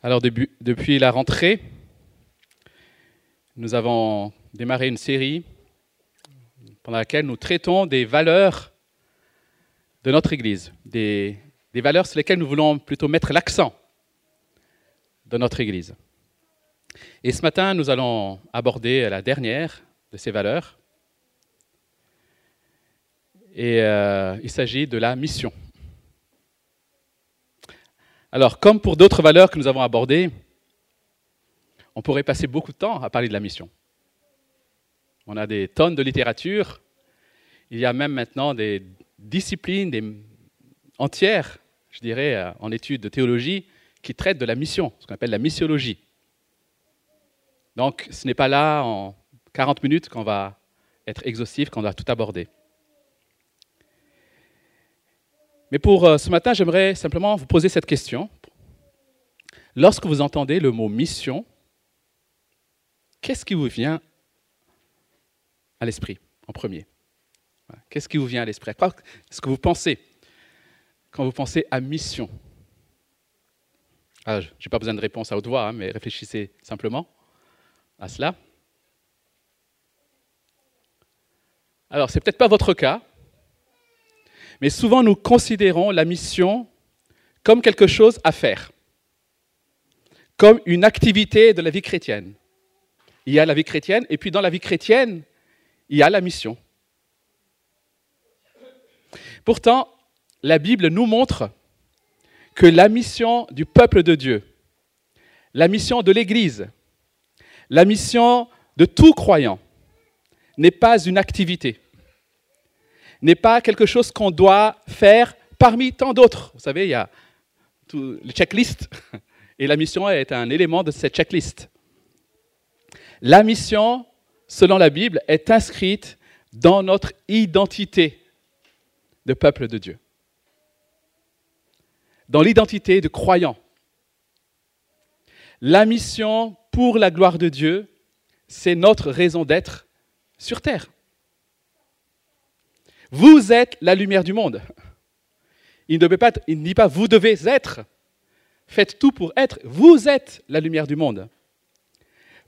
Alors depuis la rentrée, nous avons démarré une série pendant laquelle nous traitons des valeurs de notre Église, des, des valeurs sur lesquelles nous voulons plutôt mettre l'accent de notre Église. Et ce matin, nous allons aborder la dernière de ces valeurs. Et euh, il s'agit de la mission. Alors, comme pour d'autres valeurs que nous avons abordées, on pourrait passer beaucoup de temps à parler de la mission. On a des tonnes de littérature. Il y a même maintenant des disciplines entières, je dirais, euh, en études de théologie, qui traitent de la mission, ce qu'on appelle la missiologie. Donc, ce n'est pas là, en 40 minutes, qu'on va être exhaustif, qu'on va tout aborder. Mais pour euh, ce matin, j'aimerais simplement vous poser cette question. Lorsque vous entendez le mot mission, qu'est-ce qui vous vient à l'esprit en premier? Qu'est-ce qui vous vient à l'esprit? À est-ce que vous pensez quand vous pensez à mission? Ah, Je n'ai pas besoin de réponse à haute voix, hein, mais réfléchissez simplement à cela. Alors, c'est peut-être pas votre cas, mais souvent nous considérons la mission comme quelque chose à faire, comme une activité de la vie chrétienne. Il y a la vie chrétienne, et puis dans la vie chrétienne, il y a la mission. Pourtant, la Bible nous montre que la mission du peuple de Dieu, la mission de l'Église, la mission de tout croyant n'est pas une activité, n'est pas quelque chose qu'on doit faire parmi tant d'autres. Vous savez, il y a tout, le checklist, et la mission est un élément de cette checklist. La mission, selon la Bible, est inscrite dans notre identité de peuple de Dieu, dans l'identité de croyant. La mission pour la gloire de Dieu, c'est notre raison d'être sur terre. Vous êtes la lumière du monde. Il ne, pas, dit pas vous devez être. Faites tout pour être. Vous êtes la lumière du monde.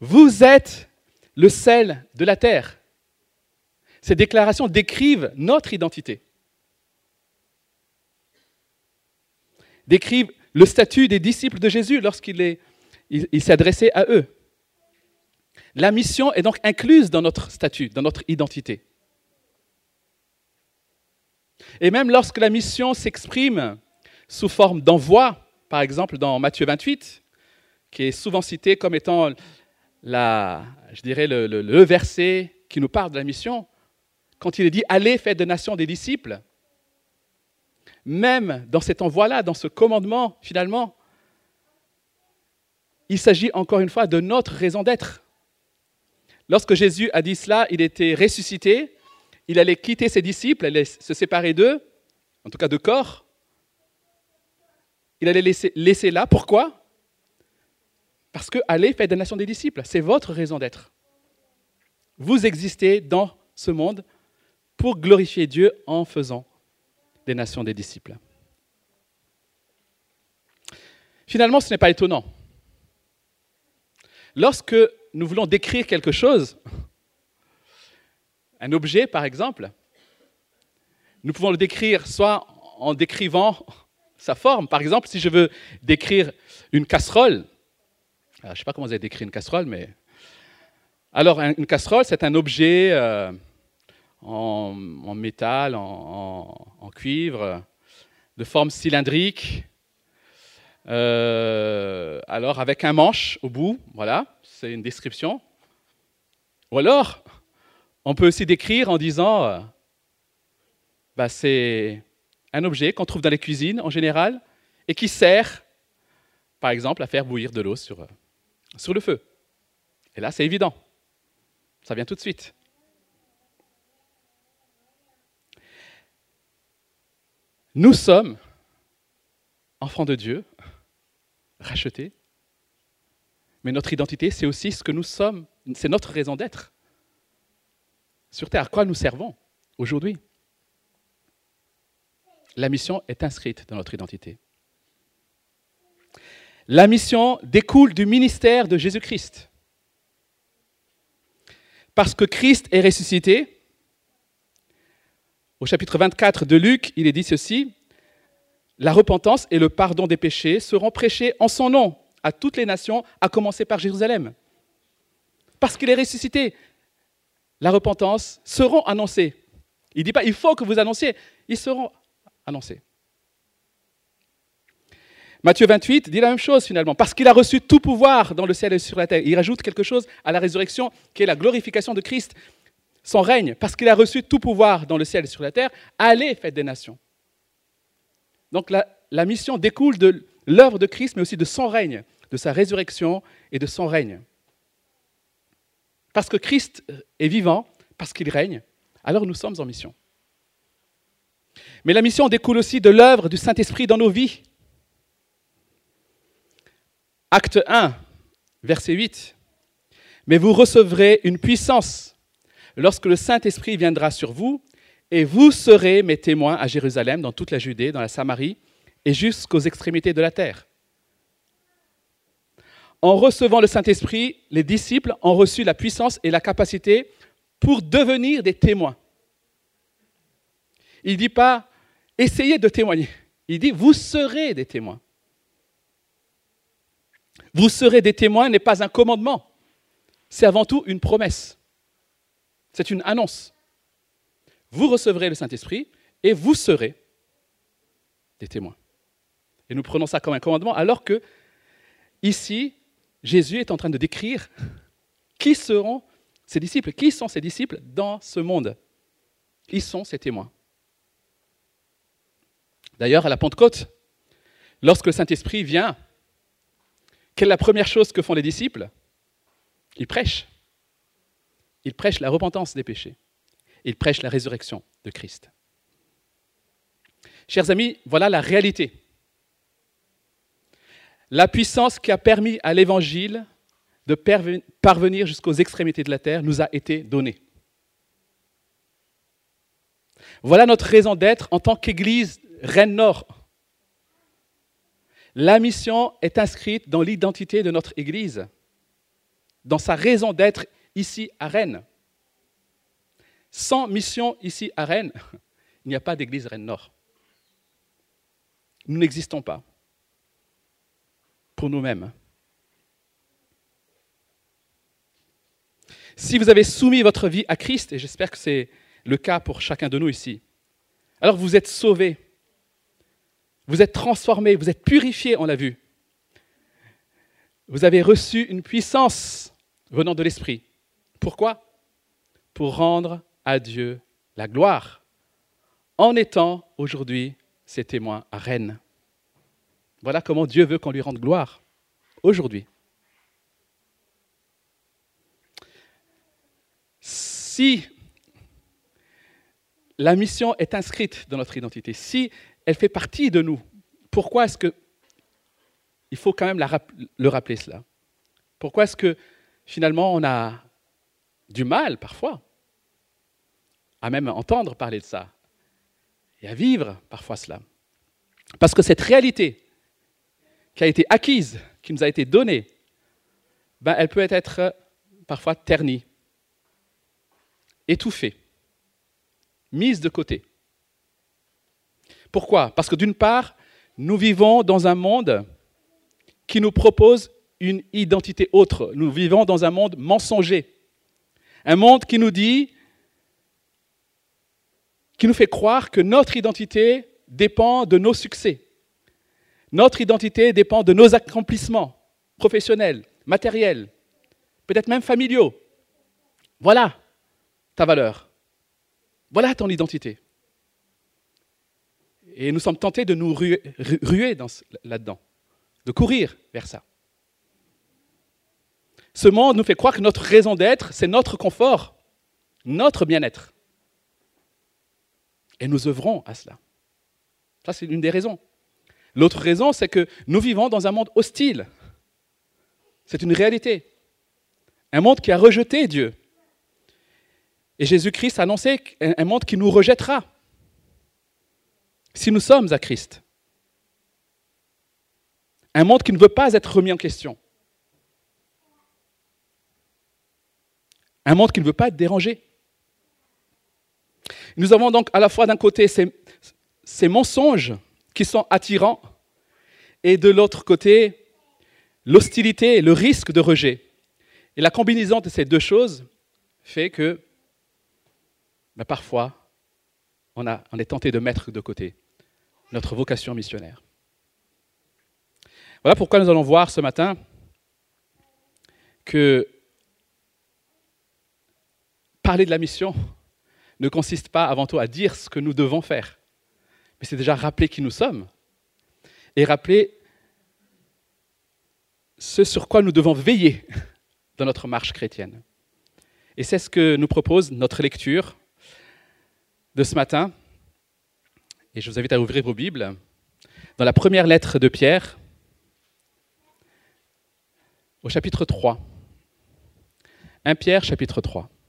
Vous êtes le sel de la terre. Ces déclarations décrivent notre identité. Décrivent le statut des disciples de Jésus lorsqu'il est- il- il s'est adressé à eux. La mission est donc incluse dans notre statut, dans notre identité. Et même lorsque la mission s'exprime sous forme d'envoi, par exemple dans Matthieu 28, qui est souvent cité comme étant la, je dirais le, verset qui nous parle de la mission, quand il est dit Allez, faites de nations des disciples, même dans cet envoi-là, dans ce commandement, finalement, il s'agit encore une fois de notre raison d'être. Lorsque Jésus a dit cela, il était ressuscité, il allait quitter ses disciples, allait se séparer d'eux, en tout cas de corps. Il allait laisser, laisser là. Pourquoi? Parce que allez, faites des nations des disciples. C'est votre raison d'être. Vous existez dans ce monde pour glorifier Dieu en faisant des nations des disciples. Finalement, ce n'est pas étonnant. Lorsque nous voulons décrire quelque chose, un objet par exemple, nous pouvons le décrire soit en décrivant sa forme. Par exemple, si je veux décrire une casserole, je ne sais pas comment vous avez décrit une casserole, mais... Alors, un- une casserole, c'est un objet euh, en, métal, en cuivre, de forme cylindrique, euh, alors avec un manche au bout, voilà, c'est une description. Ou alors, on peut aussi décrire en disant, euh, bah, c'est un objet qu'on trouve dans les cuisines en général et qui sert, par exemple, à faire bouillir de l'eau sur, euh, sur le feu. Et là, c'est évident. Ça vient tout de suite. Nous sommes enfants de Dieu, rachetés, mais notre identité, c'est aussi ce que nous sommes, c'est notre raison d'être. Sur Terre, à quoi nous servons aujourd'hui? La mission est inscrite dans notre identité. La mission découle du ministère de Jésus-Christ. Parce que Christ est ressuscité, au chapitre 24 de Luc, il est dit ceci, la repentance et le pardon des péchés seront prêchés en son nom à toutes les nations, à commencer par Jérusalem. Parce qu'il est ressuscité, la repentance seront annoncées. Il ne dit pas il faut que vous annonciez, ils seront annoncés. Matthieu 28 dit la même chose finalement, parce qu'il a reçu tout pouvoir dans le ciel et sur la terre. Il rajoute quelque chose à la résurrection qui est la glorification de Christ, son règne, parce qu'il a reçu tout pouvoir dans le ciel et sur la terre. Allez, faites des nations. Donc la, mission découle de l'œuvre de Christ, mais aussi de son règne, de sa résurrection et de son règne. Parce que Christ est vivant, parce qu'il règne, alors nous sommes en mission. Mais la mission découle aussi de l'œuvre du Saint-Esprit dans nos vies. Acte 1, verset 8. Mais vous recevrez une puissance lorsque le Saint-Esprit viendra sur vous, et vous serez mes témoins à Jérusalem, dans toute la Judée, dans la Samarie et jusqu'aux extrémités de la terre. En recevant le Saint-Esprit, les disciples ont reçu la puissance et la capacité pour devenir des témoins. Il ne dit pas essayez de témoigner. Il dit vous serez des témoins. Vous serez des témoins n'est pas un commandement, c'est avant tout une promesse. C'est une annonce vous recevrez le Saint-Esprit et vous serez des témoins. Et nous prenons ça comme un commandement, alors que ici, Jésus est en train de décrire qui seront ses disciples, qui sont ses disciples dans ce monde? Ils sont ses témoins? D'ailleurs, à la Pentecôte, lorsque le Saint-Esprit vient, quelle est la première chose que font les disciples? Ils prêchent. Ils prêchent la repentance des péchés il prêche la résurrection de Christ. Chers amis, voilà la réalité. La puissance qui a permis à l'Évangile de parvenir jusqu'aux extrémités de la terre nous a été donnée. Voilà notre raison d'être en tant qu'Église Rennes Nord. La mission est inscrite dans l'identité de notre Église, dans sa raison d'être ici à Rennes. Sans mission ici à Rennes, il n'y a pas d'église Rennes Nord. Nous n'existons pas nous-mêmes. Si vous avez soumis votre vie à Christ, et j'espère que c'est le cas pour chacun de nous ici, alors vous êtes sauvés, vous êtes transformés, vous êtes purifiés, on l'a vu. Vous avez reçu une puissance venant de l'Esprit. Pourquoi? Pour rendre à Dieu la gloire, en étant aujourd'hui ses témoins à Rennes. Voilà comment Dieu veut qu'on lui rende gloire, aujourd'hui. Si la mission est inscrite dans notre identité, si elle fait partie de nous, pourquoi est-ce que il faut quand même le rappeler cela Pourquoi est-ce que finalement on a du mal parfois à même entendre parler de ça et à vivre parfois cela? Parce que cette réalité qui a été acquise, qui nous a été donnée, ben, elle peut être parfois ternie, étouffée, mise de côté. Pourquoi? Parce que d'une part, nous vivons dans un monde qui nous propose une identité autre. Nous vivons dans un monde mensonger. Un monde qui nous dit qui nous fait croire que notre identité dépend de nos succès. Notre identité dépend de nos accomplissements professionnels, matériels, peut-être même familiaux. Voilà ta valeur. Voilà ton identité. Et nous sommes tentés de nous ruer, là-dedans, de courir vers ça. Ce monde nous fait croire que notre raison d'être, c'est notre confort, notre bien-être. Et nous œuvrons à cela. Ça, c'est une des raisons. L'autre raison, c'est que nous vivons dans un monde hostile. C'est une réalité. Un monde qui a rejeté Dieu. Et Jésus-Christ a annoncé un monde qui nous rejettera si nous sommes à Christ. Un monde qui ne veut pas être remis en question. Un monde qui ne veut pas être dérangé. Nous avons donc à la fois d'un côté ces, mensonges qui sont attirants et de l'autre côté l'hostilité, le risque de rejet. Et la combinaison de ces deux choses fait que ben, parfois on est tenté de mettre de côté notre vocation missionnaire. Voilà pourquoi nous allons voir ce matin que parler de la mission ne consiste pas avant tout à dire ce que nous devons faire, mais c'est déjà rappeler qui nous sommes et rappeler ce sur quoi nous devons veiller dans notre marche chrétienne. Et c'est ce que nous propose notre lecture de ce matin. Et je vous invite à ouvrir vos Bibles dans la première lettre de Pierre, au chapitre 3. 1 Pierre, chapitre 3. «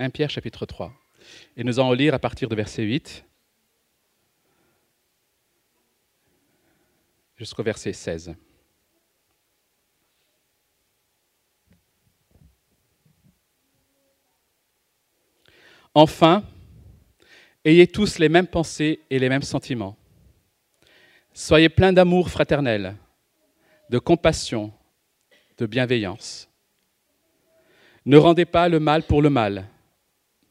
1 Pierre chapitre 3. Et nous allons lire à partir de verset 8 jusqu'au verset 16. Enfin, ayez tous les mêmes pensées et les mêmes sentiments. Soyez pleins d'amour fraternel, de compassion, de bienveillance. Ne rendez pas le mal pour le mal,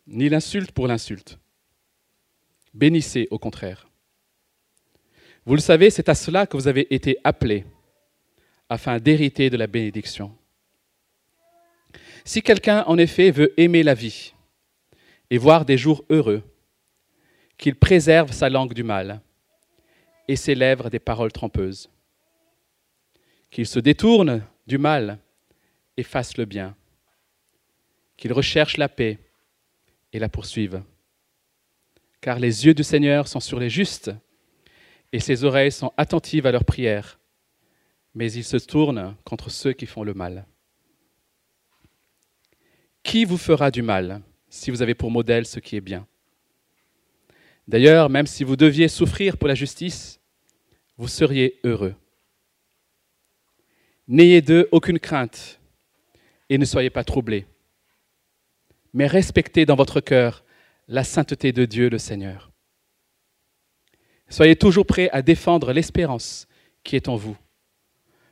ni l'insulte pour l'insulte. Bénissez au contraire. Vous le savez, c'est à cela que vous avez été appelés, afin d'hériter de la bénédiction. Si quelqu'un, en effet, veut aimer la vie et voir des jours heureux, qu'il préserve sa langue du mal et ses lèvres des paroles trompeuses. Qu'il se détourne du mal et fasse le bien. Qu'il recherche la paix et la poursuive. Car les yeux du Seigneur sont sur les justes et ses oreilles sont attentives à leurs prières, mais il se tourne contre ceux qui font le mal. Qui vous fera du mal si vous avez pour modèle ce qui est bien? D'ailleurs, même si vous deviez souffrir pour la justice, vous seriez heureux. N'ayez d'eux aucune crainte et ne soyez pas troublés, mais respectez dans votre cœur la sainteté de Dieu le Seigneur. Soyez toujours prêts à défendre l'espérance qui est en vous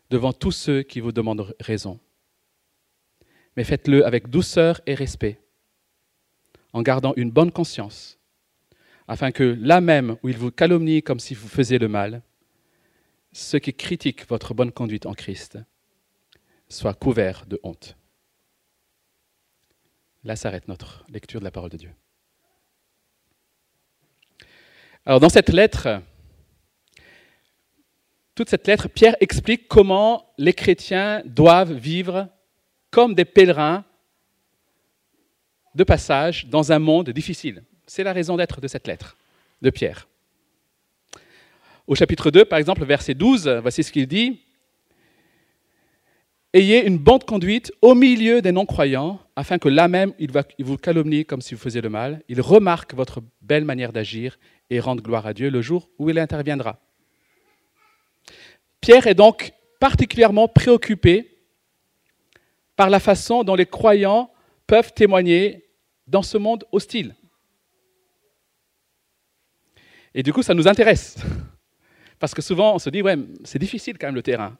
devant tous ceux qui vous demandent raison. Mais faites-le avec douceur et respect, en gardant une bonne conscience, afin que là même où ils vous calomnient comme si vous faisiez le mal, ceux qui critiquent votre bonne conduite en Christ soient couverts de honte. Là s'arrête notre lecture de la parole de Dieu. Alors dans cette lettre, toute cette lettre, Pierre explique comment les chrétiens doivent vivre comme des pèlerins de passage dans un monde difficile. C'est la raison d'être de cette lettre de Pierre. Au chapitre 2, par exemple, verset 12, voici ce qu'il dit. Ayez une bonne conduite au milieu des non-croyants, afin que là même, ils vous calomnient comme si vous faisiez le mal. Ils remarquent votre belle manière d'agir et rendent gloire à Dieu le jour où il interviendra. Pierre est donc particulièrement préoccupé par la façon dont les croyants peuvent témoigner dans ce monde hostile. Et du coup, ça nous intéresse. Parce que souvent, on se dit, ouais, c'est difficile quand même le terrain.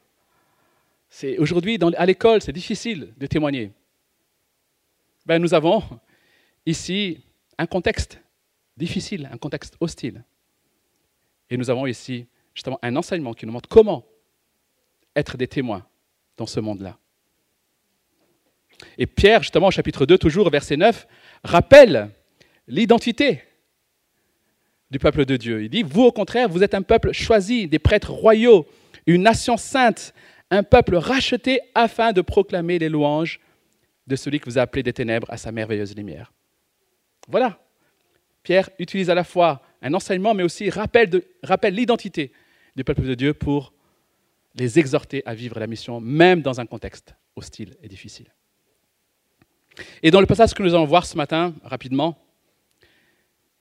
C'est aujourd'hui à l'école, c'est difficile de témoigner. Ben, nous avons ici un contexte difficile, un contexte hostile. Et nous avons ici justement un enseignement qui nous montre comment être des témoins dans ce monde-là. Et Pierre, justement, au chapitre 2, toujours verset 9, rappelle l'identité du peuple de Dieu. Il dit, vous au contraire, vous êtes un peuple choisi, des prêtres royaux, une nation sainte, un peuple racheté afin de proclamer les louanges de celui que vous appelez des ténèbres à sa merveilleuse lumière. Voilà. Pierre utilise à la fois un enseignement, mais aussi rappelle, rappelle l'identité du peuple de Dieu pour les exhorter à vivre la mission, même dans un contexte hostile et difficile. Et dans le passage que nous allons voir ce matin, rapidement,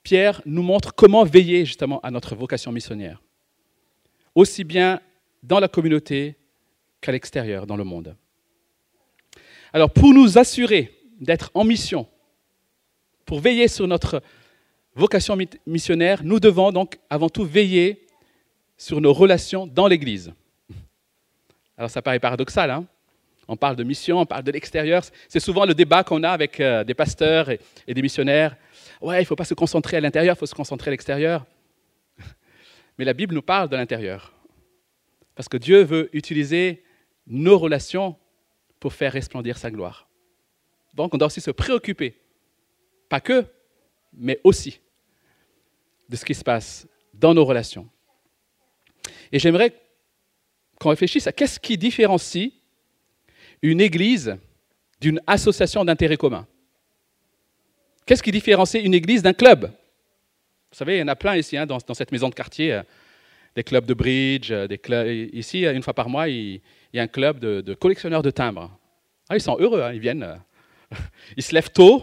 Pierre nous montre comment veiller justement à notre vocation missionnaire, aussi bien dans la communauté qu'à l'extérieur, dans le monde. Alors pour nous assurer d'être en mission, pour veiller sur notre vocation missionnaire, nous devons donc avant tout veiller sur nos relations dans l'Église. Alors ça paraît paradoxal, hein? On parle de mission, on parle de l'extérieur. C'est souvent le débat qu'on a avec euh, des pasteurs et, des missionnaires. Ouais, il ne faut pas se concentrer à l'intérieur, il faut se concentrer à l'extérieur. Mais la Bible nous parle de l'intérieur. Parce que Dieu veut utiliser nos relations pour faire resplendir sa gloire. Donc on doit aussi se préoccuper, pas que, mais aussi de ce qui se passe dans nos relations. Et j'aimerais qu'on réfléchisse à qu'est-ce qui différencie une église d'une association d'intérêt commun. Qu'est-ce qui différencie une église d'un club? Vous savez, il y en a plein ici, hein, dans, cette maison de quartier, euh, des clubs de bridge, euh, des clubs, ici, une fois par mois, il, y a un club de, collectionneurs de timbres. Ah, ils sont heureux, hein, ils viennent, euh, ils se lèvent tôt,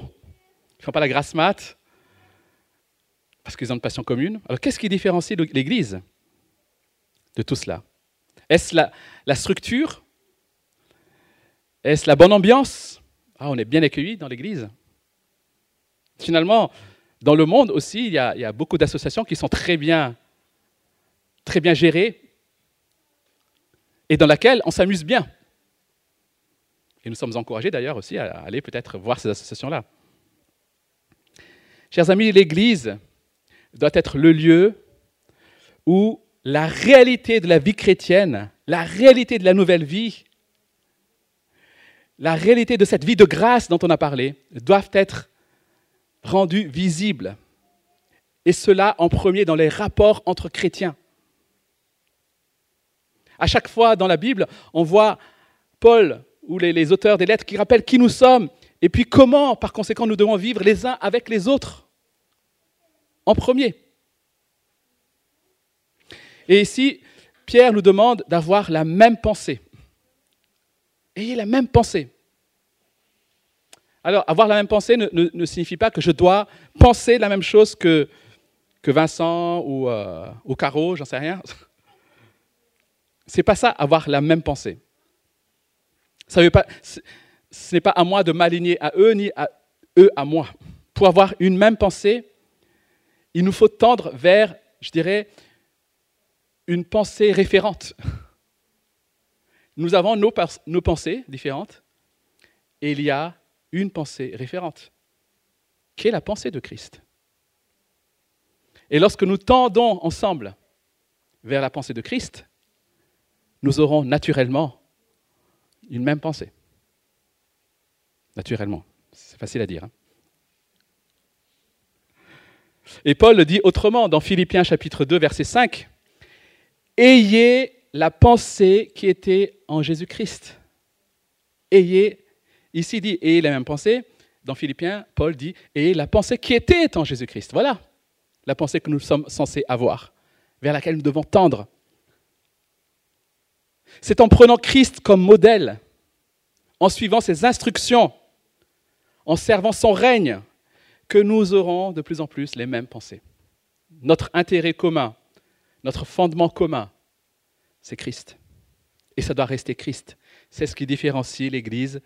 ils ne font pas la grasse mat, parce qu'ils ont une passion commune. Alors qu'est-ce qui différencie l'Église de tout cela? Est-ce la, structure? Est-ce la bonne ambiance? Ah, on est bien accueillis dans l'Église. Finalement, dans le monde aussi, il y a, beaucoup d'associations qui sont très bien, très bien gérées et dans lesquelles on s'amuse bien. Et nous sommes encouragés d'ailleurs aussi à aller peut-être voir ces associations-là. Chers amis, l'Église doit être le lieu où la réalité de la vie chrétienne, la réalité de la nouvelle vie, la réalité de cette vie de grâce dont on a parlé, doivent être rendues visibles. Et cela en premier dans les rapports entre chrétiens. À chaque fois dans la Bible, on voit Paul ou les, auteurs des lettres qui rappellent qui nous sommes et puis comment, par conséquent, nous devons vivre les uns avec les autres. En premier. Et ici, Pierre nous demande d'avoir la même pensée. Ayez la même pensée. Alors, avoir la même pensée ne, signifie pas que je dois penser la même chose que, que Vincent ou, euh, ou Caro, j'en sais rien. C'est pas ça, avoir la même pensée. Ça veut pas, ce n'est pas à moi de m'aligner à eux, ni à eux à moi. Pour avoir une même pensée, il nous faut tendre vers, je dirais, une pensée référente. Nous avons nos, nos, pensées différentes et il y a une pensée référente, qui est la pensée de Christ. Et lorsque nous tendons ensemble vers la pensée de Christ, nous aurons naturellement une même pensée. Naturellement, c'est facile à dire. Hein. Et Paul le dit autrement dans Philippiens chapitre 2, verset 5. Ayez la pensée qui était en Jésus-Christ. Ayez, ici dit, ayez la même pensée. Dans Philippiens, Paul dit, ayez la pensée qui était en Jésus-Christ. Voilà la pensée que nous sommes censés avoir, vers laquelle nous devons tendre. C'est en prenant Christ comme modèle, en suivant ses instructions, en servant son règne, que nous aurons de plus en plus les mêmes pensées. Notre intérêt commun, notre fondement commun, c'est Christ. Et ça doit rester Christ. C'est ce qui différencie l'Église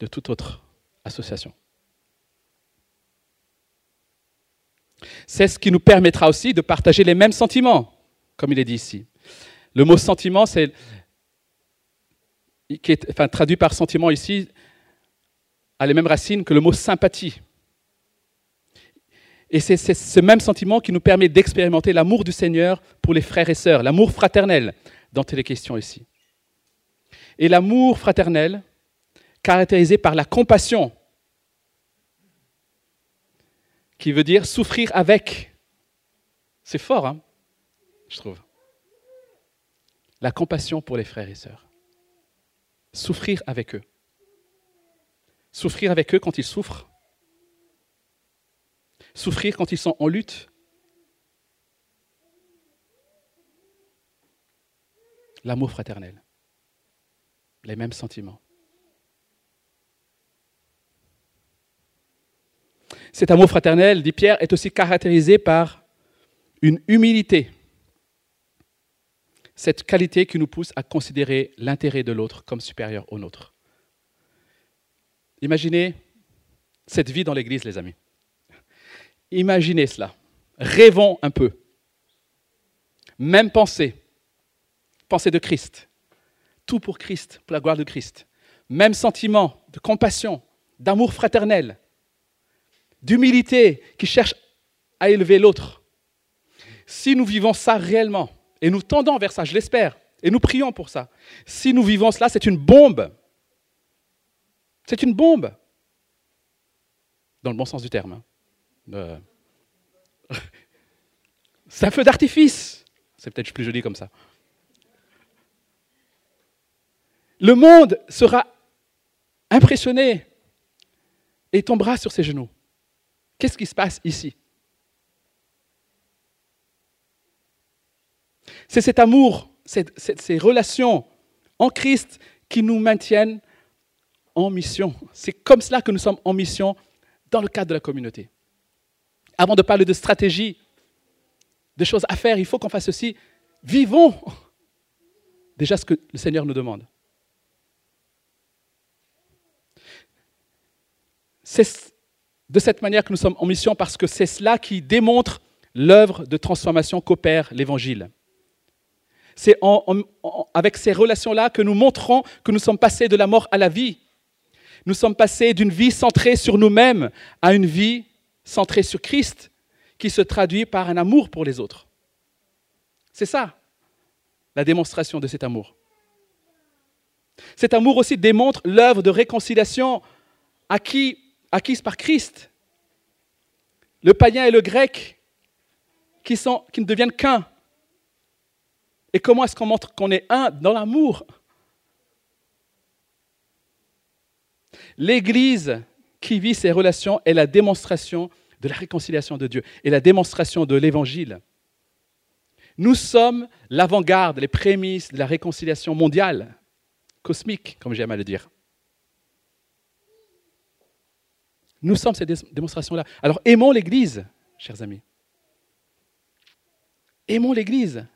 de toute autre association. C'est ce qui nous permettra aussi de partager les mêmes sentiments, comme il est dit ici. Le mot sentiment, c'est qui est traduit par sentiment ici, a les mêmes racines que le mot sympathie. Et c'est ce même sentiment qui nous permet d'expérimenter l'amour du Seigneur pour les frères et sœurs, l'amour fraternel dont il est question ici. Et l'amour fraternel, caractérisé par la compassion, qui veut dire souffrir avec. C'est fort, hein je trouve. La compassion pour les frères et sœurs. Souffrir avec eux. Souffrir avec eux quand ils souffrent souffrir quand ils sont en lutte. L'amour fraternel, les mêmes sentiments. cet amour fraternel, dit Pierre, est aussi caractérisé par une humilité. Cette qualité qui nous pousse à considérer l'intérêt de l'autre comme supérieur au nôtre. Imaginez cette vie dans l'Église, les amis. Imaginez cela. Rêvons un peu. Même pensée. Pensée de Christ. Tout pour Christ, pour la gloire de Christ. Même sentiment de compassion, d'amour fraternel, d'humilité qui cherche à élever l'autre. Si nous vivons ça réellement, et nous tendons vers ça, je l'espère, et nous prions pour ça, si nous vivons cela, c'est une bombe. C'est une bombe. Dans le bon sens du terme. Hein. Euh, c'est un feu d'artifice. C'est peut-être plus joli comme ça. Le monde sera impressionné et tombera sur ses genoux. Qu'est-ce qui se passe ici? C'est cet amour, ces relations en Christ qui nous maintiennent en mission. C'est comme cela que nous sommes en mission dans le cadre de la communauté. Avant de parler de stratégie, de choses à faire, il faut qu'on fasse ceci. Vivons déjà ce que le Seigneur nous demande. C'est de cette manière que nous sommes en mission parce que c'est cela qui démontre l'œuvre de transformation qu'opère l'Évangile. C'est avec ces relations-là que nous montrons que nous sommes passés de la mort à la vie. Nous sommes passés d'une vie centrée sur nous-mêmes à une vie centrée sur Christ, qui se traduit par un amour pour les autres. C'est ça, la démonstration de cet amour. Cet amour aussi démontre l'œuvre de réconciliation acquise, par Christ. Le païen et le grec qui ne deviennent qu'un. Et comment est-ce qu'on montre qu'on est un dans l'amour? L'Église qui vit ces relations est la démonstration de la réconciliation de Dieu et la démonstration de l'Évangile. Nous sommes l'avant-garde, les prémices de la réconciliation mondiale, cosmique, comme j'aime à le dire. Nous sommes ces démonstrations-là. Alors aimons l'Église, chers amis. Aimons l'Église.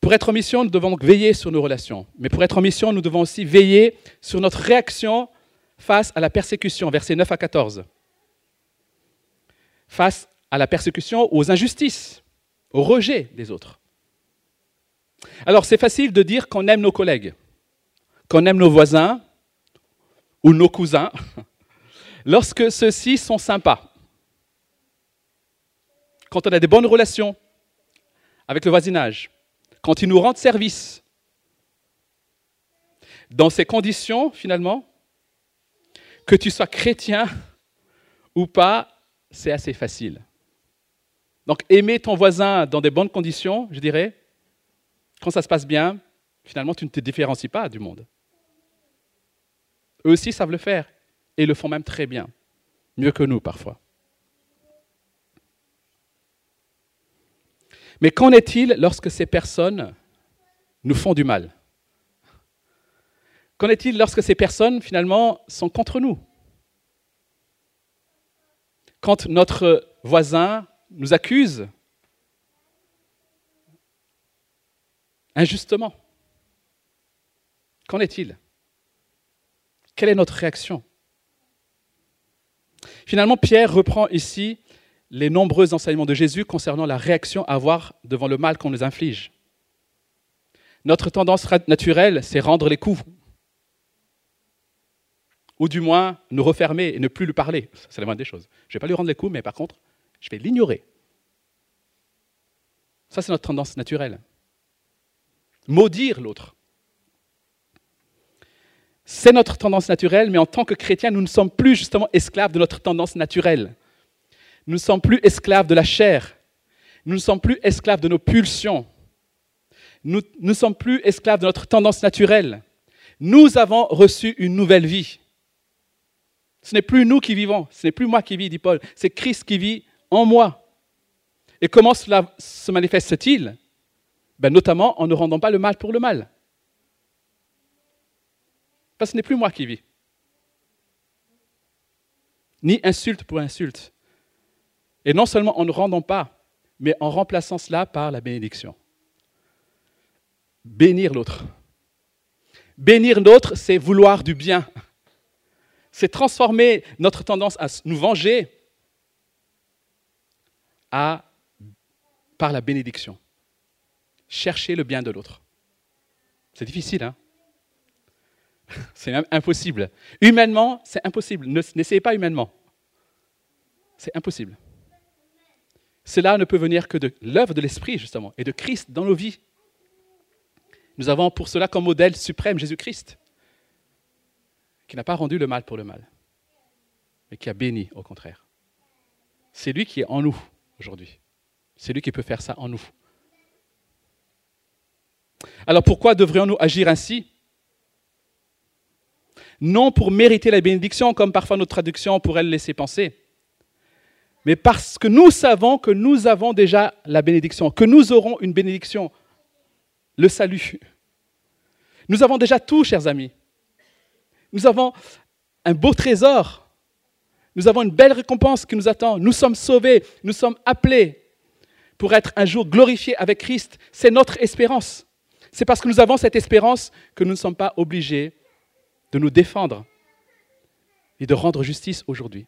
Pour être en mission, nous devons veiller sur nos relations. Mais pour être en mission, nous devons aussi veiller sur notre réaction face à la persécution, versets 9 à 14. Face à la persécution, aux injustices, au rejet des autres. Alors c'est facile de dire qu'on aime nos collègues, qu'on aime nos voisins ou nos cousins, lorsque ceux-ci sont sympas. Quand on a des bonnes relations avec le voisinage, quand ils nous rendent service. Dans ces conditions, finalement, que tu sois chrétien ou pas, c'est assez facile. Donc aimer ton voisin dans des bonnes conditions, je dirais, quand ça se passe bien, finalement, tu ne te différencies pas du monde. Eux aussi savent le faire et le font même très bien, mieux que nous parfois. Mais qu'en est-il lorsque ces personnes nous font du mal? Qu'en est-il lorsque ces personnes, finalement, sont contre nous? Quand notre voisin nous accuse injustement, qu'en est-il? Quelle est notre réaction? Finalement, Pierre reprend ici les nombreux enseignements de Jésus concernant la réaction à avoir devant le mal qu'on nous inflige. Notre tendance naturelle, c'est rendre les coups. Ou du moins nous refermer et ne plus lui parler. C'est la moindre des choses. Je ne vais pas lui rendre les coups, mais par contre, je vais l'ignorer. Ça, c'est notre tendance naturelle. Maudire l'autre. C'est notre tendance naturelle, mais en tant que chrétiens, nous ne sommes plus justement esclaves de notre tendance naturelle. Nous ne sommes plus esclaves de la chair. Nous ne sommes plus esclaves de nos pulsions. Nous ne sommes plus esclaves de notre tendance naturelle. Nous avons reçu une nouvelle vie. Ce n'est plus nous qui vivons, ce n'est plus moi qui vis, dit Paul, c'est Christ qui vit en moi. Et comment cela se manifeste-t-il? Ben, Notamment en ne rendant pas le mal pour le mal. Parce que ce n'est plus moi qui vis. ni insulte pour insulte. Et non seulement en ne rendant pas, mais en remplaçant cela par la bénédiction. Bénir l'autre. Bénir l'autre, c'est vouloir du bien. C'est transformer notre tendance à nous venger à, par la bénédiction. Chercher le bien de l'autre. C'est difficile, hein? C'est impossible. Humainement, c'est impossible. N'essayez pas humainement. C'est impossible. Cela ne peut venir que de l'œuvre de l'Esprit, justement, et de Christ dans nos vies. Nous avons pour cela comme modèle suprême Jésus-Christ, qui n'a pas rendu le mal pour le mal, mais qui a béni au contraire. C'est lui qui est en nous aujourd'hui. C'est lui qui peut faire ça en nous. Alors pourquoi devrions-nous agir ainsi? Non pour mériter la bénédiction, comme parfois notre traduction pourrait le laisser penser, mais parce que nous savons que nous avons déjà la bénédiction, que nous aurons une bénédiction, le salut. Nous avons déjà tout, chers amis. Nous avons un beau trésor. Nous avons une belle récompense qui nous attend. Nous sommes sauvés, nous sommes appelés pour être un jour glorifiés avec Christ. C'est notre espérance. C'est parce que nous avons cette espérance que nous ne sommes pas obligés de nous défendre et de rendre justice aujourd'hui.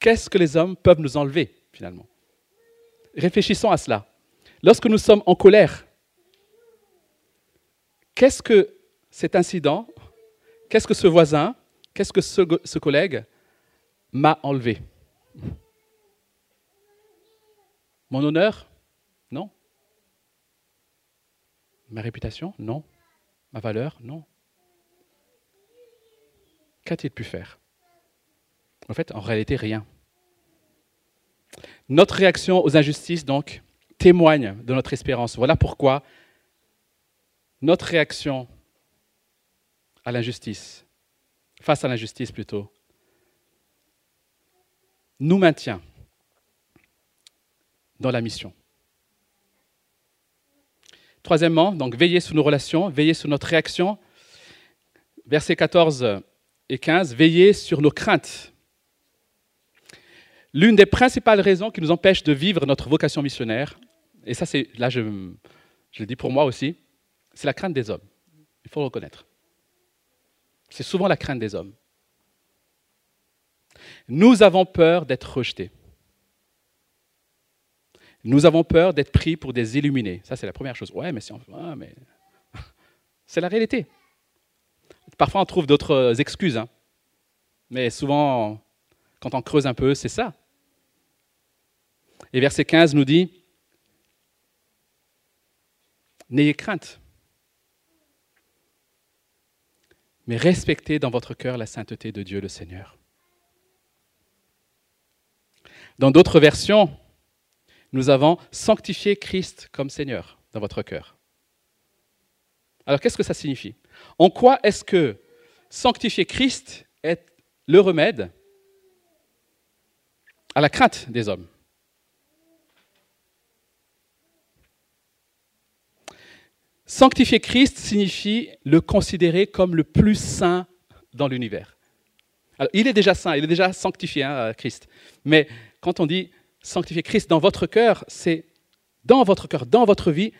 Qu'est-ce que les hommes peuvent nous enlever finalement? Réfléchissons à cela. Lorsque nous sommes en colère, qu'est-ce que cet incident, qu'est-ce que ce voisin, qu'est-ce que ce, collègue m'a enlevé? Mon honneur? Non. Ma réputation? Non. Ma valeur? Non. Qu'a-t-il pu faire? En fait, en réalité, rien. Notre réaction aux injustices, donc, témoigne de notre espérance. Voilà pourquoi notre réaction à l'injustice, face à l'injustice plutôt, nous maintient dans la mission. Troisièmement, donc veiller sur nos relations, veiller sur notre réaction. Versets 14 et 15, veiller sur nos craintes. L'une des principales raisons qui nous empêche de vivre notre vocation missionnaire, et ça c'est là je, le dis pour moi aussi, c'est la crainte des hommes. Il faut le reconnaître. C'est souvent la crainte des hommes. Nous avons peur d'être rejetés. Nous avons peur d'être pris pour des illuminés. Ça, c'est la première chose. Ouais, mais c'est mais... c'est la réalité. Parfois, on trouve d'autres excuses. Hein. Mais souvent, quand on creuse un peu, c'est ça. Et verset 15 nous dit, N'ayez crainte, mais respectez dans votre cœur la sainteté de Dieu le Seigneur. Dans d'autres versions, nous avons sanctifié Christ comme Seigneur dans votre cœur. Alors qu'est-ce que ça signifie? En quoi est-ce que sanctifier Christ est le remède à la crainte des hommes? Sanctifier Christ signifie le considérer comme le plus saint dans l'univers. Alors, il est déjà saint, il est déjà sanctifié, hein, Christ. Mais quand on dit sanctifier Christ dans votre cœur, c'est dans votre cœur, dans votre vie,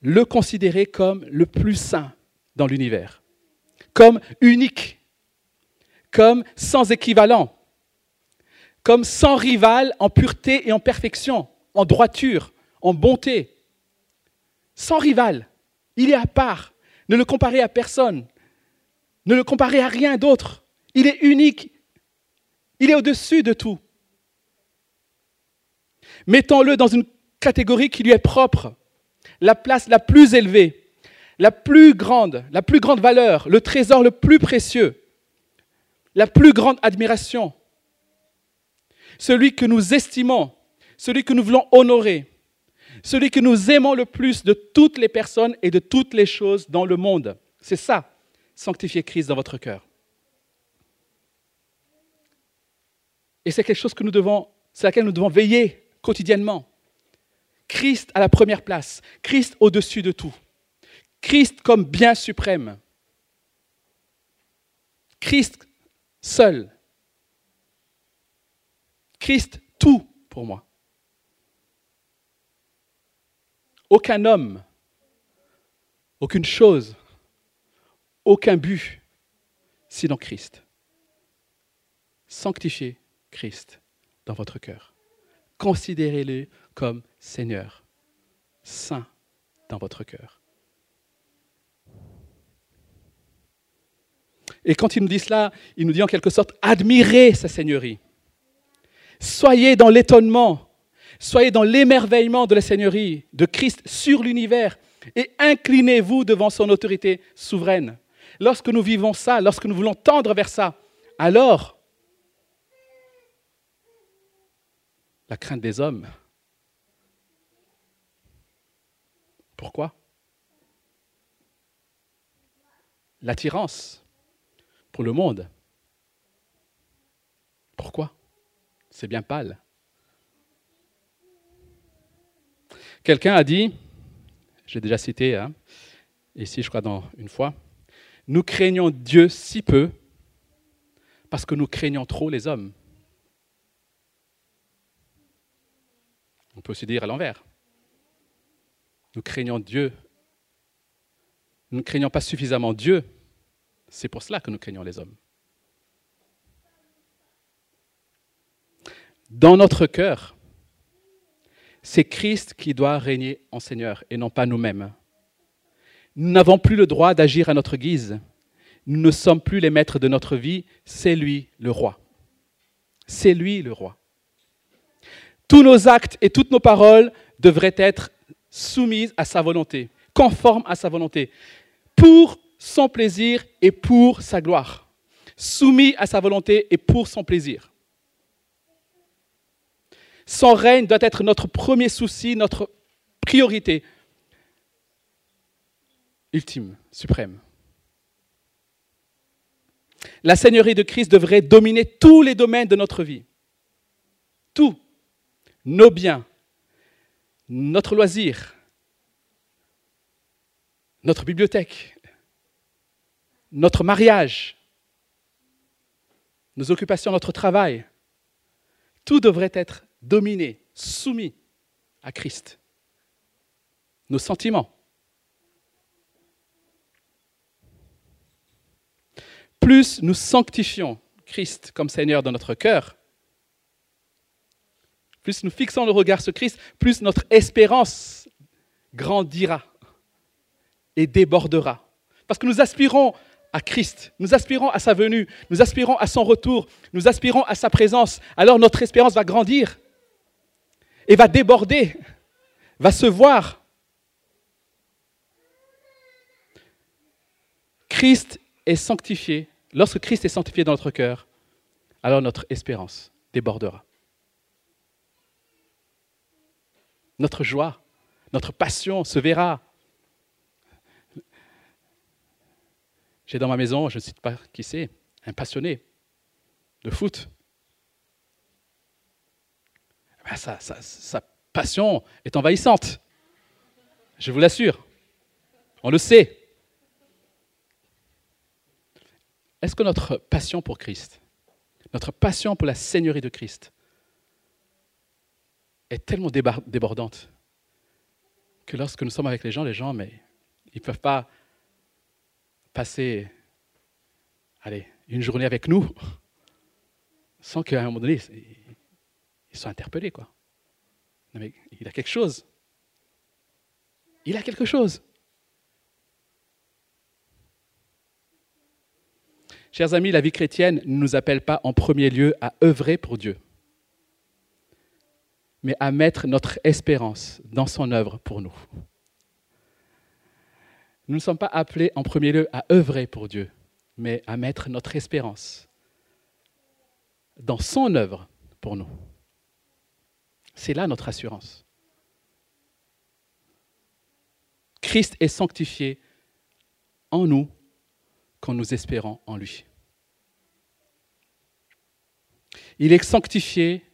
le considérer comme le plus saint dans l'univers, comme unique, comme sans équivalent, comme sans rival en pureté et en perfection, en droiture, en bonté, sans rival. Il est à part. Ne le comparez à personne. Ne le comparez à rien d'autre. Il est unique. Il est au-dessus de tout. Mettons-le dans une catégorie qui lui est propre, la place la plus élevée, la plus grande, la plus grande valeur, le trésor le plus précieux, la plus grande admiration, celui que nous estimons, celui que nous voulons honorer, celui que nous aimons le plus de toutes les personnes et de toutes les choses dans le monde. C'est ça, sanctifier Christ dans votre cœur. Et c'est quelque chose que nous devons, c'est laquelle nous devons veiller quotidiennement. Christ à la première place, Christ au-dessus de tout, Christ comme bien suprême, Christ seul Christ, tout pour moi. Aucun homme, aucune chose, aucun but, sinon Christ. Sanctifiez Christ dans votre cœur. Considérez-le comme Seigneur, Saint dans votre cœur. Et quand il nous dit cela, il nous dit en quelque sorte, admirez sa Seigneurie. Soyez dans l'étonnement, soyez dans l'émerveillement de la Seigneurie de Christ sur l'univers et inclinez-vous devant son autorité souveraine. Lorsque nous vivons ça, lorsque nous voulons tendre vers ça, alors la crainte des hommes. Pourquoi? L'attirance pour le monde. Pourquoi? C'est bien pâle. Quelqu'un a dit, j'ai déjà cité hein, ici, je crois, dans une fois, nous craignons Dieu si peu parce que nous craignons trop les hommes. On peut aussi dire à l'envers. Nous craignons Dieu. Nous ne craignons pas suffisamment Dieu c'est pour cela que nous craignons les hommes. Dans notre cœur, c'est Christ qui doit régner en Seigneur et non pas nous-mêmes. Nous n'avons plus le droit d'agir à notre guise. Nous ne sommes plus les maîtres de notre vie, c'est lui le roi. C'est lui le roi. Tous nos actes et toutes nos paroles devraient être soumises à sa volonté, conformes à sa volonté, pour son plaisir et pour sa gloire, soumis à sa volonté et pour son plaisir. Son règne doit être notre premier souci, notre priorité ultime, suprême. La Seigneurie de Christ devrait dominer tous les domaines de notre vie. Tout. Nos biens, notre loisir, notre bibliothèque, notre mariage, nos occupations, notre travail, tout devrait être dominé, soumis à Christ. Nos sentiments. Plus nous sanctifions Christ comme Seigneur dans notre cœur, plus nous fixons le regard sur Christ, plus notre espérance grandira et débordera. Parce que nous aspirons à Christ, nous aspirons à sa venue, nous aspirons à son retour, nous aspirons à sa présence, alors notre espérance va grandir et va déborder, va se voir. Christ est sanctifié. Lorsque Christ est sanctifié dans notre cœur, alors notre espérance débordera. Notre joie, notre passion se verra J'ai dans ma maison, je ne cite pas qui c'est, un passionné de foot. Eh ben, sa, passion est envahissante. Je vous l'assure. On le sait. Est-ce que notre passion pour Christ, notre passion pour la Seigneurie de Christ, est tellement débordante que lorsque nous sommes avec les gens, les gens, mais ils ne peuvent pas passer allez, une journée avec nous sans qu'à un moment donné, ils soient interpellés. Quoi. il a quelque chose. Il a quelque chose. Chers amis, la vie chrétienne ne nous appelle pas en premier lieu à œuvrer pour Dieu, mais à mettre notre espérance dans son œuvre pour nous. Nous ne sommes pas appelés en premier lieu à œuvrer pour Dieu, mais à mettre notre espérance dans son œuvre pour nous. C'est là notre assurance. Christ est sanctifié en nous quand nous espérons en lui. Il est sanctifié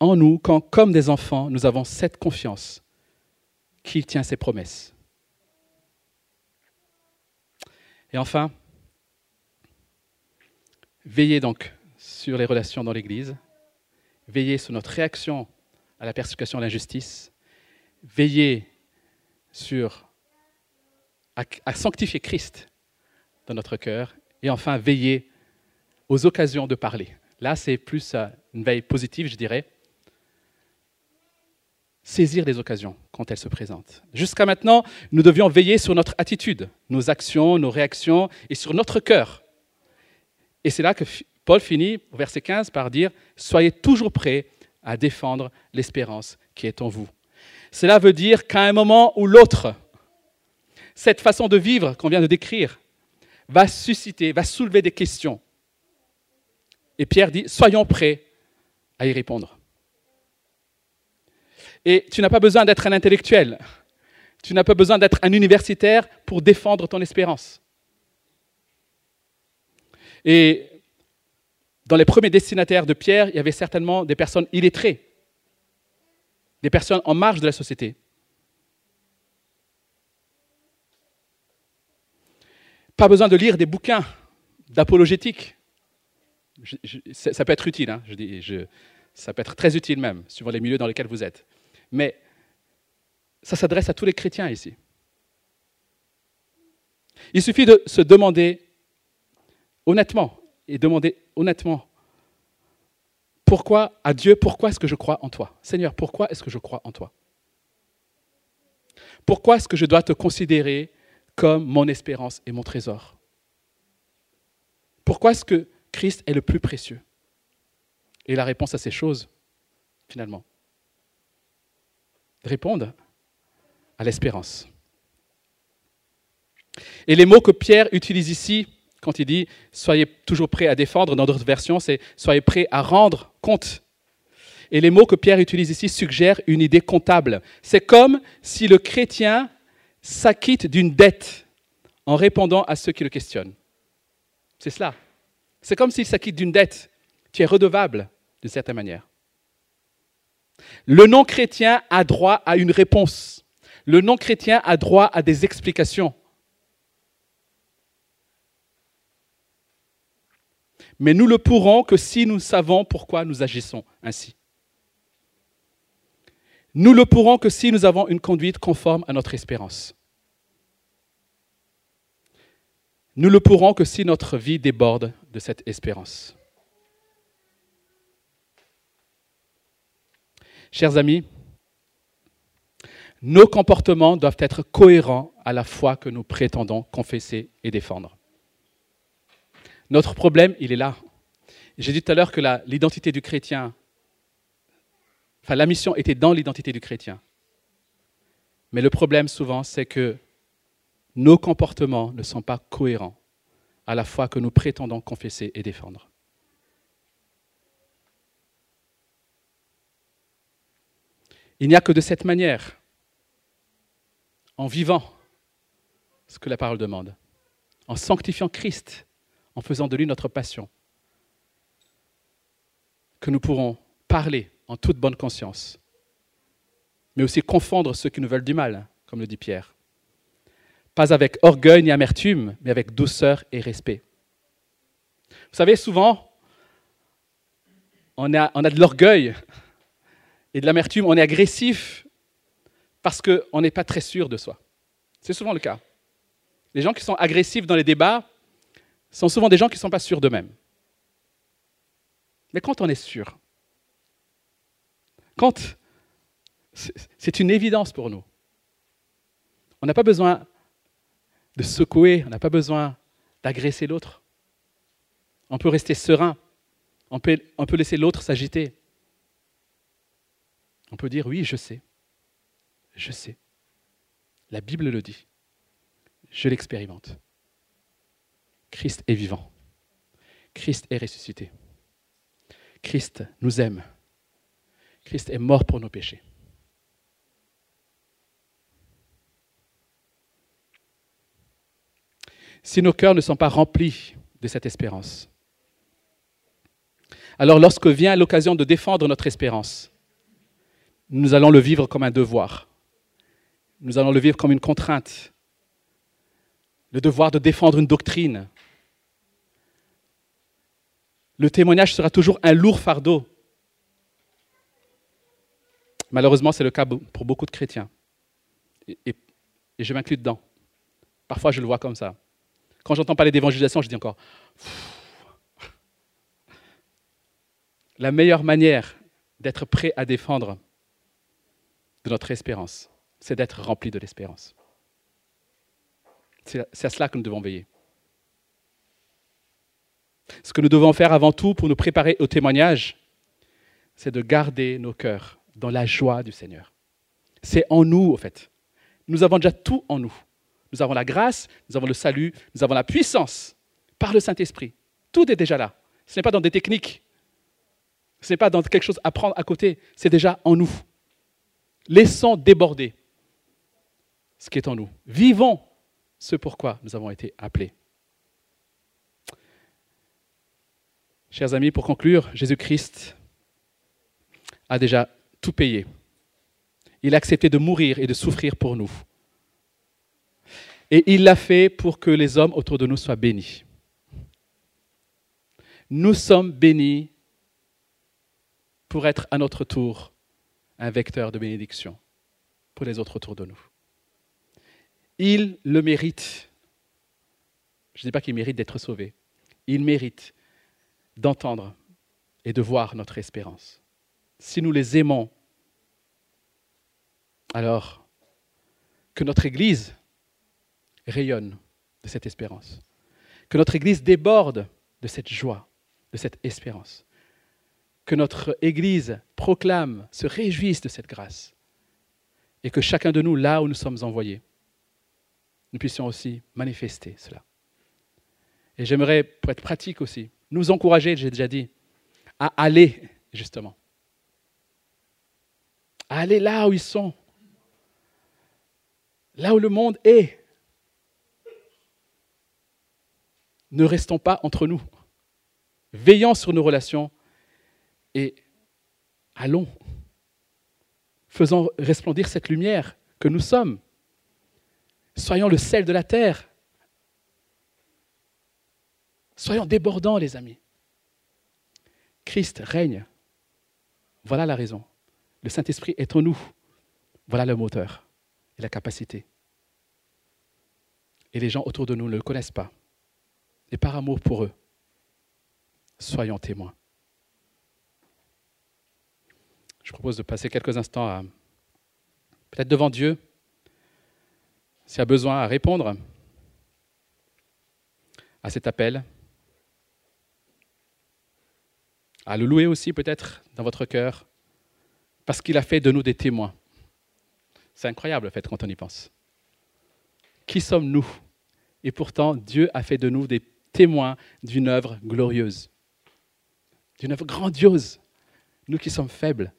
en nous quand, comme des enfants, nous avons cette confiance qu'il tient ses promesses. Et enfin, veillez donc sur les relations dans l'Église veiller sur notre réaction à la persécution et à l'injustice, veiller sur, à, à sanctifier Christ dans notre cœur, et enfin veiller aux occasions de parler. Là, c'est plus une veille positive, je dirais. Saisir les occasions quand elles se présentent. Jusqu'à maintenant, nous devions veiller sur notre attitude, nos actions, nos réactions et sur notre cœur. Et c'est là que Paul finit au verset 15 par dire Soyez toujours prêts à défendre l'espérance qui est en vous. Cela veut dire qu'à un moment ou l'autre, cette façon de vivre qu'on vient de décrire va susciter, va soulever des questions. Et Pierre dit Soyons prêts à y répondre. Et tu n'as pas besoin d'être un intellectuel. Tu n'as pas besoin d'être un universitaire pour défendre ton espérance. Et dans les premiers destinataires de Pierre, il y avait certainement des personnes illettrées, des personnes en marge de la société. Pas besoin de lire des bouquins d'apologétique. ça peut être utile, hein, je dis, ça peut être très utile même, suivant les milieux dans lesquels vous êtes. Mais ça s'adresse à tous les chrétiens ici. Il suffit de se demander honnêtement, et demander honnêtement, pourquoi à Dieu, pourquoi est-ce que je crois en toi? Seigneur, pourquoi est-ce que je crois en toi? Pourquoi est-ce que je dois te considérer comme mon espérance et mon trésor? Pourquoi est-ce que Christ est le plus précieux? Et la réponse à ces choses, finalement, répondent à l'espérance. Et les mots que Pierre utilise ici, quand il dit soyez toujours prêts à défendre, dans d'autres versions, c'est soyez prêts à rendre compte. Et les mots que Pierre utilise ici suggèrent une idée comptable. C'est comme si le chrétien s'acquitte d'une dette en répondant à ceux qui le questionnent. C'est cela. C'est comme s'il s'acquitte d'une dette. Tu es redevable d'une certaine manière. Le non-chrétien a droit à une réponse. Le non-chrétien a droit à des explications. Mais nous le pourrons que si nous savons pourquoi nous agissons ainsi. Nous le pourrons que si nous avons une conduite conforme à notre espérance. Nous le pourrons que si notre vie déborde de cette espérance. Chers amis, nos comportements doivent être cohérents à la foi que nous prétendons confesser et défendre. Notre problème, il est là. J'ai dit tout à l'heure que l'identité du chrétien, enfin la mission était dans l'identité du chrétien. Mais le problème souvent, c'est que nos comportements ne sont pas cohérents à la foi que nous prétendons confesser et défendre. Il n'y a que de cette manière, en vivant ce que la parole demande, en sanctifiant Christ, en faisant de lui notre passion, que nous pourrons parler en toute bonne conscience, mais aussi confondre ceux qui nous veulent du mal, comme le dit Pierre. Pas avec orgueil ni amertume, mais avec douceur et respect. Vous savez, souvent, on a, on a de l'orgueil et de l'amertume, on est agressif parce qu'on n'est pas très sûr de soi. C'est souvent le cas. Les gens qui sont agressifs dans les débats sont souvent des gens qui ne sont pas sûrs d'eux-mêmes. Mais quand on est sûr, quand c'est une évidence pour nous, on n'a pas besoin de secouer, on n'a pas besoin d'agresser l'autre. On peut rester serein, on peut, on peut laisser l'autre s'agiter. On peut dire oui, je sais. Je sais. La Bible le dit. Je l'expérimente. Christ est vivant. Christ est ressuscité. Christ nous aime. Christ est mort pour nos péchés. Si nos cœurs ne sont pas remplis de cette espérance, alors lorsque vient l'occasion de défendre notre espérance, nous allons le vivre comme un devoir. Nous allons le vivre comme une contrainte. Le devoir de défendre une doctrine. Le témoignage sera toujours un lourd fardeau. Malheureusement, c'est le cas pour beaucoup de chrétiens. Et, je m'inclus dedans. Parfois, je le vois comme ça. Quand j'entends parler d'évangélisation, je dis encore, la meilleure manière d'être prêt à défendre notre espérance, c'est d'être rempli de l'espérance. C'est à cela que nous devons veiller. Ce que nous devons faire avant tout pour nous préparer au témoignage, c'est de garder nos cœurs dans la joie du Seigneur. C'est en nous, au fait. Nous avons déjà tout en nous. Nous avons la grâce, nous avons le salut, nous avons la puissance par le Saint-Esprit. Tout est déjà là. Ce n'est pas dans des techniques. Ce n'est pas dans quelque chose à prendre à côté. C'est déjà en nous. Laissons déborder ce qui est en nous. Vivons ce pourquoi nous avons été appelés. Chers amis, pour conclure, Jésus-Christ a déjà tout payé. Il a accepté de mourir et de souffrir pour nous. Et il l'a fait pour que les hommes autour de nous soient bénis. Nous sommes bénis pour être à notre tour un vecteur de bénédiction pour les autres autour de nous. Il le mérite. Je ne dis pas qu'il mérite d'être sauvé. Il mérite d'entendre et de voir notre espérance. Si nous les aimons, alors que notre Église rayonne de cette espérance, que notre Église déborde de cette joie, de cette espérance, que notre Église proclame, se réjouisse de cette grâce, et que chacun de nous, là où nous sommes envoyés, nous puissions aussi manifester cela. Et j'aimerais, pour être pratique aussi, nous encourager, j'ai déjà dit, à aller justement, à aller là où ils sont, là où le monde est. Ne restons pas entre nous. Veillons sur nos relations et allons. Faisons resplendir cette lumière que nous sommes. Soyons le sel de la terre. Soyons débordants, les amis. Christ règne. Voilà la raison. Le Saint-Esprit est en nous. Voilà le moteur et la capacité. Et les gens autour de nous ne le connaissent pas. Et par amour pour eux, soyons témoins. Je propose de passer quelques instants à, peut-être devant Dieu, s'il y a besoin à répondre à cet appel, à le louer aussi peut-être dans votre cœur, parce qu'il a fait de nous des témoins. C'est incroyable, en fait, quand on y pense. Qui sommes-nous? Et pourtant, Dieu a fait de nous des témoins d'une œuvre glorieuse, d'une œuvre grandiose. Nous qui sommes faibles,